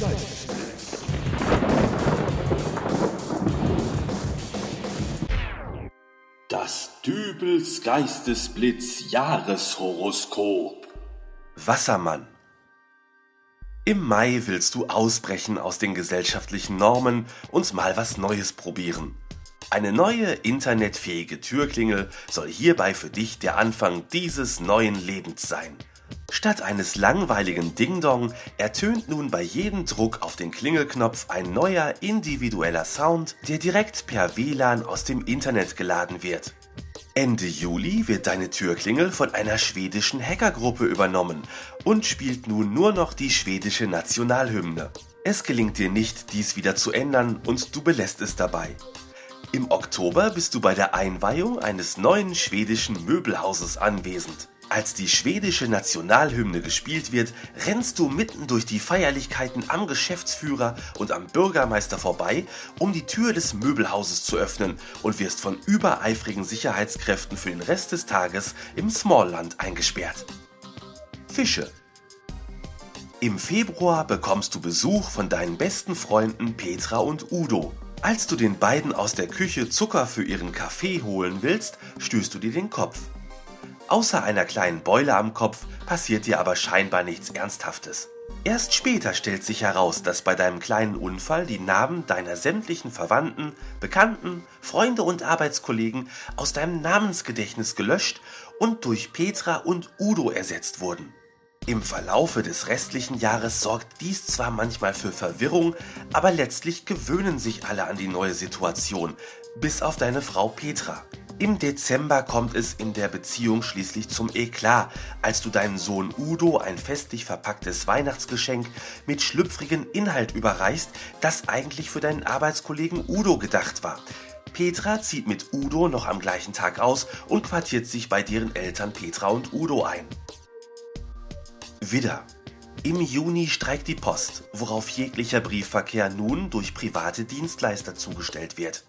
Geistesblitz. Das Dübels Geistesblitz Jahreshoroskop. Wassermann. Im Mai willst du ausbrechen aus den gesellschaftlichen Normen und mal was Neues probieren. Eine neue internetfähige Türklingel soll hierbei für dich der Anfang dieses neuen Lebens sein. Statt eines langweiligen Ding-Dong ertönt nun bei jedem Druck auf den Klingelknopf ein neuer individueller Sound, der direkt per WLAN aus dem Internet geladen wird. Ende Juli wird deine Türklingel von einer schwedischen Hackergruppe übernommen und spielt nun nur noch die schwedische Nationalhymne. Es gelingt dir nicht, dies wieder zu ändern und du belässt es dabei. Im Oktober bist du bei der Einweihung eines neuen schwedischen Möbelhauses anwesend. Als die schwedische Nationalhymne gespielt wird, rennst du mitten durch die Feierlichkeiten am Geschäftsführer und am Bürgermeister vorbei, um die Tür des Möbelhauses zu öffnen und wirst von übereifrigen Sicherheitskräften für den Rest des Tages im Smallland eingesperrt. Fische Im Februar bekommst du Besuch von deinen besten Freunden Petra und Udo. Als du den beiden aus der Küche Zucker für ihren Kaffee holen willst, stößt du dir den Kopf. Außer einer kleinen Beule am Kopf passiert dir aber scheinbar nichts Ernsthaftes. Erst später stellt sich heraus, dass bei deinem kleinen Unfall die Namen deiner sämtlichen Verwandten, Bekannten, Freunde und Arbeitskollegen aus deinem Namensgedächtnis gelöscht und durch Petra und Udo ersetzt wurden. Im Verlaufe des restlichen Jahres sorgt dies zwar manchmal für Verwirrung, aber letztlich gewöhnen sich alle an die neue Situation, bis auf deine Frau Petra. Im Dezember kommt es in der Beziehung schließlich zum Eklat, als du deinen Sohn Udo ein festlich verpacktes Weihnachtsgeschenk mit schlüpfrigen Inhalt überreichst, das eigentlich für deinen Arbeitskollegen Udo gedacht war. Petra zieht mit Udo noch am gleichen Tag aus und quartiert sich bei deren Eltern Petra und Udo ein. Widder. Im Juni streikt die Post, worauf jeglicher Briefverkehr nun durch private Dienstleister zugestellt wird.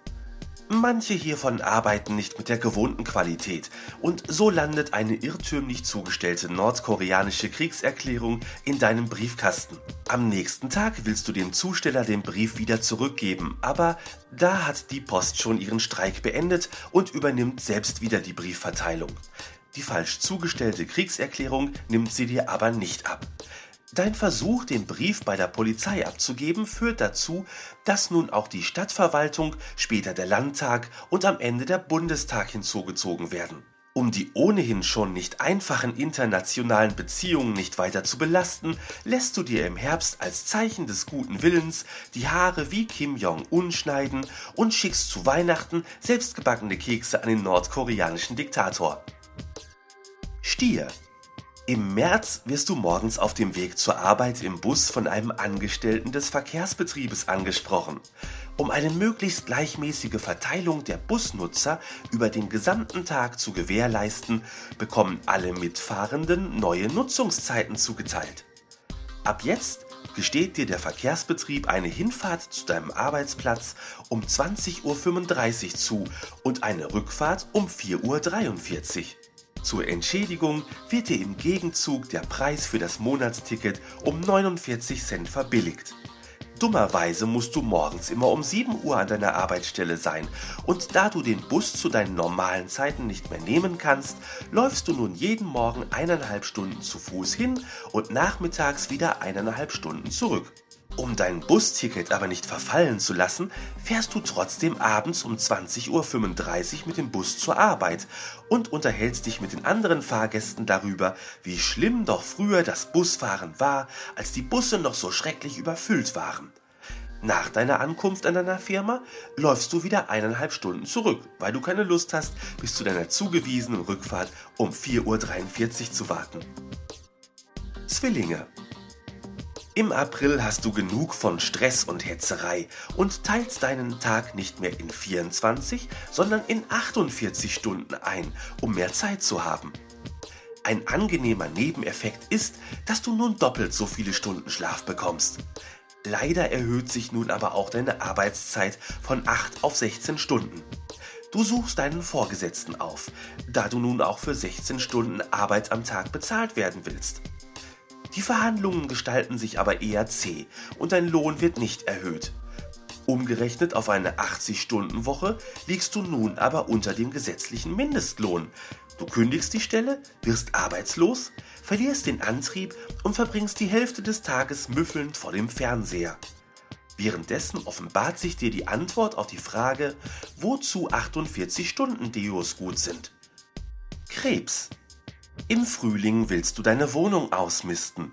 Manche hiervon arbeiten nicht mit der gewohnten Qualität und so landet eine irrtümlich zugestellte nordkoreanische Kriegserklärung in deinem Briefkasten. Am nächsten Tag willst du dem Zusteller den Brief wieder zurückgeben, aber da hat die Post schon ihren Streik beendet und übernimmt selbst wieder die Briefverteilung. Die falsch zugestellte Kriegserklärung nimmt sie dir aber nicht ab. Dein Versuch, den Brief bei der Polizei abzugeben, führt dazu, dass nun auch die Stadtverwaltung, später der Landtag und am Ende der Bundestag hinzugezogen werden. Um die ohnehin schon nicht einfachen internationalen Beziehungen nicht weiter zu belasten, lässt du dir im Herbst als Zeichen des guten Willens die Haare wie Kim Jong-un schneiden und schickst zu Weihnachten selbstgebackene Kekse an den nordkoreanischen Diktator. Stier im März wirst du morgens auf dem Weg zur Arbeit im Bus von einem Angestellten des Verkehrsbetriebes angesprochen. Um eine möglichst gleichmäßige Verteilung der Busnutzer über den gesamten Tag zu gewährleisten, bekommen alle Mitfahrenden neue Nutzungszeiten zugeteilt. Ab jetzt gesteht dir der Verkehrsbetrieb eine Hinfahrt zu deinem Arbeitsplatz um 20.35 Uhr zu und eine Rückfahrt um 4.43 Uhr. Zur Entschädigung wird dir im Gegenzug der Preis für das Monatsticket um 49 Cent verbilligt. Dummerweise musst du morgens immer um 7 Uhr an deiner Arbeitsstelle sein und da du den Bus zu deinen normalen Zeiten nicht mehr nehmen kannst, läufst du nun jeden Morgen eineinhalb Stunden zu Fuß hin und nachmittags wieder eineinhalb Stunden zurück. Um dein Busticket aber nicht verfallen zu lassen, fährst du trotzdem abends um 20.35 Uhr mit dem Bus zur Arbeit und unterhältst dich mit den anderen Fahrgästen darüber, wie schlimm doch früher das Busfahren war, als die Busse noch so schrecklich überfüllt waren. Nach deiner Ankunft an deiner Firma läufst du wieder eineinhalb Stunden zurück, weil du keine Lust hast, bis zu deiner zugewiesenen Rückfahrt um 4.43 Uhr zu warten. Zwillinge im April hast du genug von Stress und Hetzerei und teilst deinen Tag nicht mehr in 24, sondern in 48 Stunden ein, um mehr Zeit zu haben. Ein angenehmer Nebeneffekt ist, dass du nun doppelt so viele Stunden Schlaf bekommst. Leider erhöht sich nun aber auch deine Arbeitszeit von 8 auf 16 Stunden. Du suchst deinen Vorgesetzten auf, da du nun auch für 16 Stunden Arbeit am Tag bezahlt werden willst. Die Verhandlungen gestalten sich aber eher zäh und dein Lohn wird nicht erhöht. Umgerechnet auf eine 80-Stunden-Woche liegst du nun aber unter dem gesetzlichen Mindestlohn. Du kündigst die Stelle, wirst arbeitslos, verlierst den Antrieb und verbringst die Hälfte des Tages müffelnd vor dem Fernseher. Währenddessen offenbart sich dir die Antwort auf die Frage, wozu 48 Stunden Deos gut sind. Krebs. Im Frühling willst du deine Wohnung ausmisten.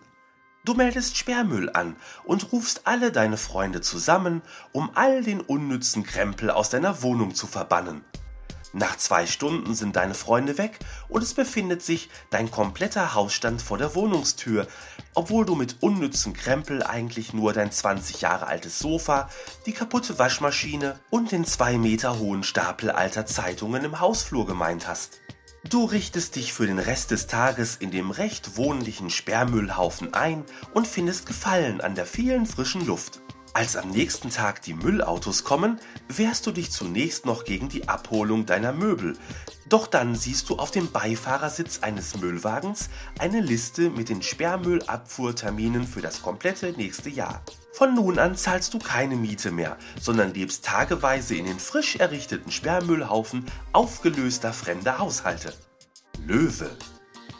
Du meldest Sperrmüll an und rufst alle deine Freunde zusammen, um all den unnützen Krempel aus deiner Wohnung zu verbannen. Nach zwei Stunden sind deine Freunde weg und es befindet sich dein kompletter Hausstand vor der Wohnungstür, obwohl du mit unnützen Krempel eigentlich nur dein 20 Jahre altes Sofa, die kaputte Waschmaschine und den zwei Meter hohen Stapel alter Zeitungen im Hausflur gemeint hast. Du richtest dich für den Rest des Tages in dem recht wohnlichen Sperrmüllhaufen ein und findest Gefallen an der vielen frischen Luft. Als am nächsten Tag die Müllautos kommen, wehrst du dich zunächst noch gegen die Abholung deiner Möbel. Doch dann siehst du auf dem Beifahrersitz eines Müllwagens eine Liste mit den Sperrmüllabfuhrterminen für das komplette nächste Jahr. Von nun an zahlst du keine Miete mehr, sondern lebst tageweise in den frisch errichteten Sperrmüllhaufen aufgelöster fremder Haushalte. Löwe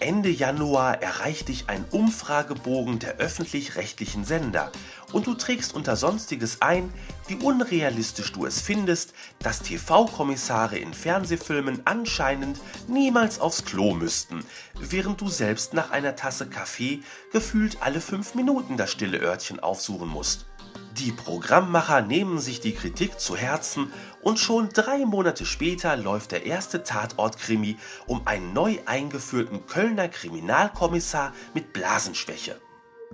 Ende Januar erreicht dich ein Umfragebogen der öffentlich-rechtlichen Sender und du trägst unter Sonstiges ein, wie unrealistisch du es findest, dass TV-Kommissare in Fernsehfilmen anscheinend niemals aufs Klo müssten, während du selbst nach einer Tasse Kaffee gefühlt alle fünf Minuten das stille Örtchen aufsuchen musst. Die Programmmacher nehmen sich die Kritik zu Herzen und schon drei Monate später läuft der erste Tatortkrimi um einen neu eingeführten Kölner Kriminalkommissar mit Blasenschwäche.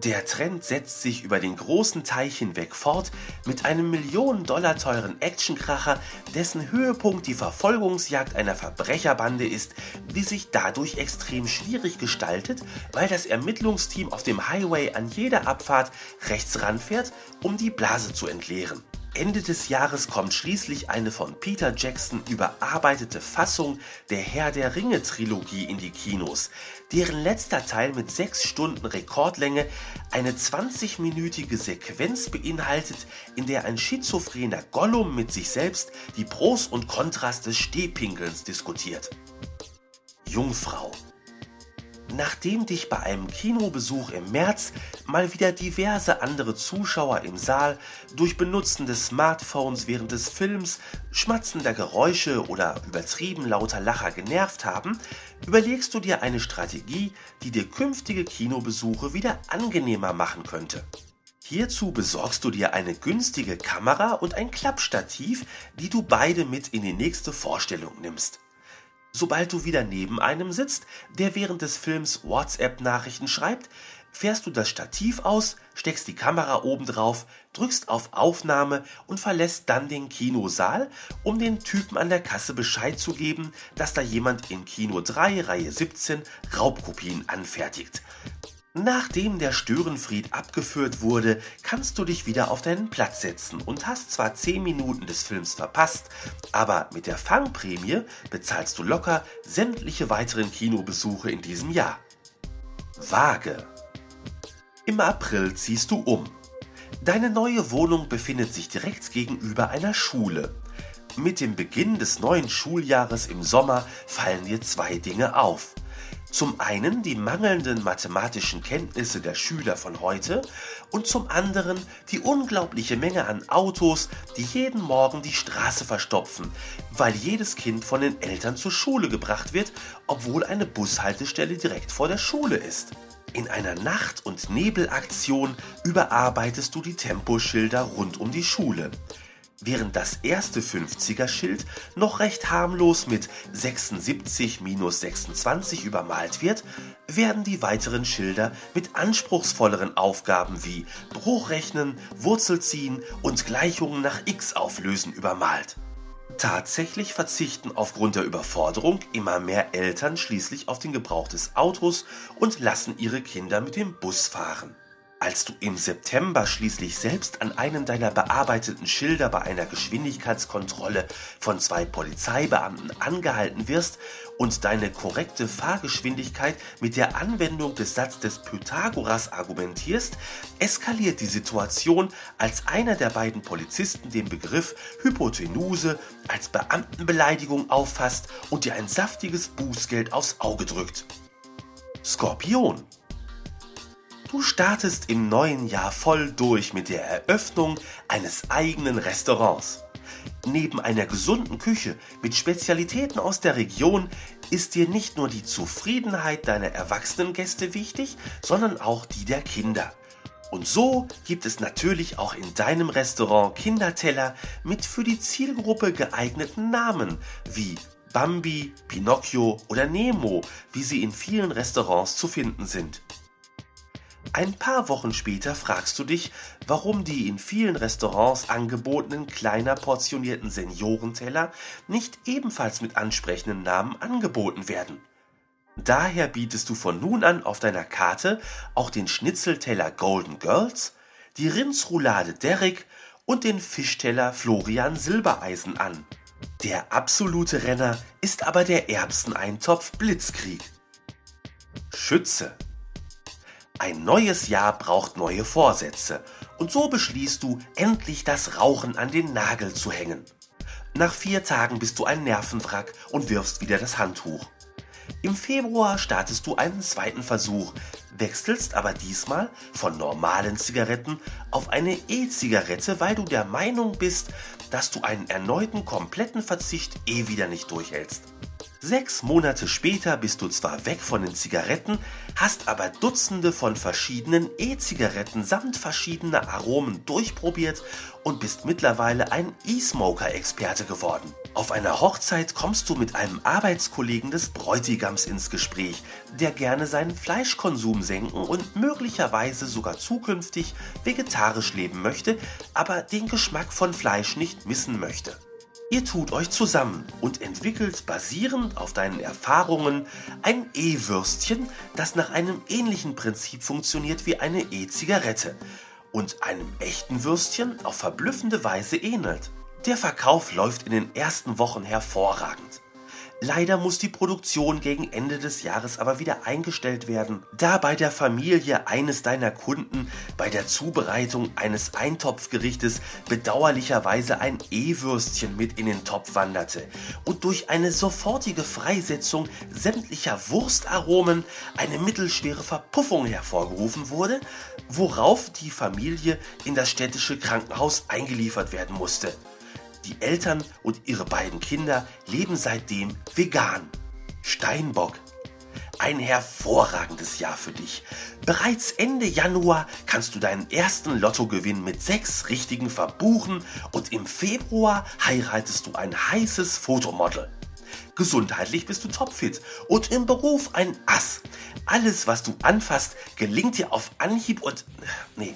Der Trend setzt sich über den großen Teich hinweg fort mit einem Millionen Dollar teuren Actionkracher, dessen Höhepunkt die Verfolgungsjagd einer Verbrecherbande ist, die sich dadurch extrem schwierig gestaltet, weil das Ermittlungsteam auf dem Highway an jeder Abfahrt rechts ranfährt, um die Blase zu entleeren. Ende des Jahres kommt schließlich eine von Peter Jackson überarbeitete Fassung der Herr der Ringe Trilogie in die Kinos, deren letzter Teil mit 6 Stunden Rekordlänge eine 20-minütige Sequenz beinhaltet, in der ein schizophrener Gollum mit sich selbst die Pros und Kontras des Stehpinkelns diskutiert. Jungfrau Nachdem dich bei einem Kinobesuch im März mal wieder diverse andere Zuschauer im Saal durch Benutzen des Smartphones während des Films, schmatzender Geräusche oder übertrieben lauter Lacher genervt haben, überlegst du dir eine Strategie, die dir künftige Kinobesuche wieder angenehmer machen könnte. Hierzu besorgst du dir eine günstige Kamera und ein Klappstativ, die du beide mit in die nächste Vorstellung nimmst. Sobald du wieder neben einem sitzt, der während des Films WhatsApp-Nachrichten schreibt, fährst du das Stativ aus, steckst die Kamera oben drauf, drückst auf Aufnahme und verlässt dann den Kinosaal, um den Typen an der Kasse Bescheid zu geben, dass da jemand in Kino 3, Reihe 17 Raubkopien anfertigt. Nachdem der Störenfried abgeführt wurde, kannst du dich wieder auf deinen Platz setzen und hast zwar 10 Minuten des Films verpasst, aber mit der Fangprämie bezahlst du locker sämtliche weiteren Kinobesuche in diesem Jahr. Waage. Im April ziehst du um. Deine neue Wohnung befindet sich direkt gegenüber einer Schule. Mit dem Beginn des neuen Schuljahres im Sommer fallen dir zwei Dinge auf. Zum einen die mangelnden mathematischen Kenntnisse der Schüler von heute und zum anderen die unglaubliche Menge an Autos, die jeden Morgen die Straße verstopfen, weil jedes Kind von den Eltern zur Schule gebracht wird, obwohl eine Bushaltestelle direkt vor der Schule ist. In einer Nacht- und Nebelaktion überarbeitest du die Temposchilder rund um die Schule. Während das erste 50er-Schild noch recht harmlos mit 76 minus 26 übermalt wird, werden die weiteren Schilder mit anspruchsvolleren Aufgaben wie Bruchrechnen, Wurzelziehen und Gleichungen nach x auflösen übermalt. Tatsächlich verzichten aufgrund der Überforderung immer mehr Eltern schließlich auf den Gebrauch des Autos und lassen ihre Kinder mit dem Bus fahren. Als du im September schließlich selbst an einem deiner bearbeiteten Schilder bei einer Geschwindigkeitskontrolle von zwei Polizeibeamten angehalten wirst und deine korrekte Fahrgeschwindigkeit mit der Anwendung des Satzes des Pythagoras argumentierst, eskaliert die Situation, als einer der beiden Polizisten den Begriff Hypotenuse als Beamtenbeleidigung auffasst und dir ein saftiges Bußgeld aufs Auge drückt. Skorpion Du startest im neuen Jahr voll durch mit der Eröffnung eines eigenen Restaurants. Neben einer gesunden Küche mit Spezialitäten aus der Region ist dir nicht nur die Zufriedenheit deiner erwachsenen Gäste wichtig, sondern auch die der Kinder. Und so gibt es natürlich auch in deinem Restaurant Kinderteller mit für die Zielgruppe geeigneten Namen wie Bambi, Pinocchio oder Nemo, wie sie in vielen Restaurants zu finden sind. Ein paar Wochen später fragst du dich, warum die in vielen Restaurants angebotenen kleiner portionierten Seniorenteller nicht ebenfalls mit ansprechenden Namen angeboten werden. Daher bietest du von nun an auf deiner Karte auch den Schnitzelteller Golden Girls, die Rindsroulade Derrick und den Fischteller Florian Silbereisen an. Der absolute Renner ist aber der Erbseneintopf Blitzkrieg. Schütze ein neues Jahr braucht neue Vorsätze und so beschließt du, endlich das Rauchen an den Nagel zu hängen. Nach vier Tagen bist du ein Nervenwrack und wirfst wieder das Handtuch. Im Februar startest du einen zweiten Versuch, wechselst aber diesmal von normalen Zigaretten auf eine E-Zigarette, weil du der Meinung bist, dass du einen erneuten kompletten Verzicht eh wieder nicht durchhältst. Sechs Monate später bist du zwar weg von den Zigaretten, hast aber Dutzende von verschiedenen E-Zigaretten samt verschiedener Aromen durchprobiert und bist mittlerweile ein E-Smoker-Experte geworden. Auf einer Hochzeit kommst du mit einem Arbeitskollegen des Bräutigams ins Gespräch, der gerne seinen Fleischkonsum senken und möglicherweise sogar zukünftig vegetarisch leben möchte, aber den Geschmack von Fleisch nicht missen möchte. Ihr tut euch zusammen und entwickelt basierend auf deinen Erfahrungen ein E-Würstchen, das nach einem ähnlichen Prinzip funktioniert wie eine E-Zigarette und einem echten Würstchen auf verblüffende Weise ähnelt. Der Verkauf läuft in den ersten Wochen hervorragend. Leider muss die Produktion gegen Ende des Jahres aber wieder eingestellt werden, da bei der Familie eines deiner Kunden bei der Zubereitung eines Eintopfgerichtes bedauerlicherweise ein E-Würstchen mit in den Topf wanderte und durch eine sofortige Freisetzung sämtlicher Wurstaromen eine mittelschwere Verpuffung hervorgerufen wurde, worauf die Familie in das städtische Krankenhaus eingeliefert werden musste. Die Eltern und ihre beiden Kinder leben seitdem vegan. Steinbock. Ein hervorragendes Jahr für dich. Bereits Ende Januar kannst du deinen ersten Lottogewinn mit sechs richtigen verbuchen und im Februar heiratest du ein heißes Fotomodel. Gesundheitlich bist du topfit und im Beruf ein Ass. Alles, was du anfasst, gelingt dir auf Anhieb und... Nee,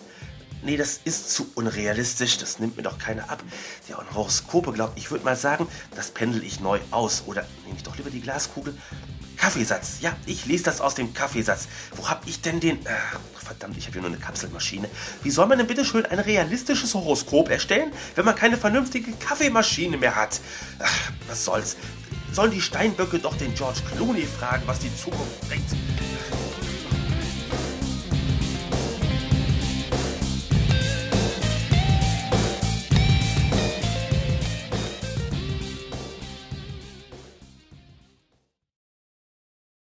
nee, das ist zu unrealistisch, das nimmt mir doch keiner ab. Der ja, Horoskope glaubt, ich würde mal sagen, das pendel ich neu aus. Oder nehme ich doch lieber die Glaskugel. Kaffeesatz. Ja, ich lese das aus dem Kaffeesatz. Wo habe ich denn den... Ach, verdammt, ich habe hier nur eine Kapselmaschine. Wie soll man denn bitte schön ein realistisches Horoskop erstellen, wenn man keine vernünftige Kaffeemaschine mehr hat? Ach, was soll's. Sollen die Steinböcke doch den George Clooney fragen, was die Zukunft bringt?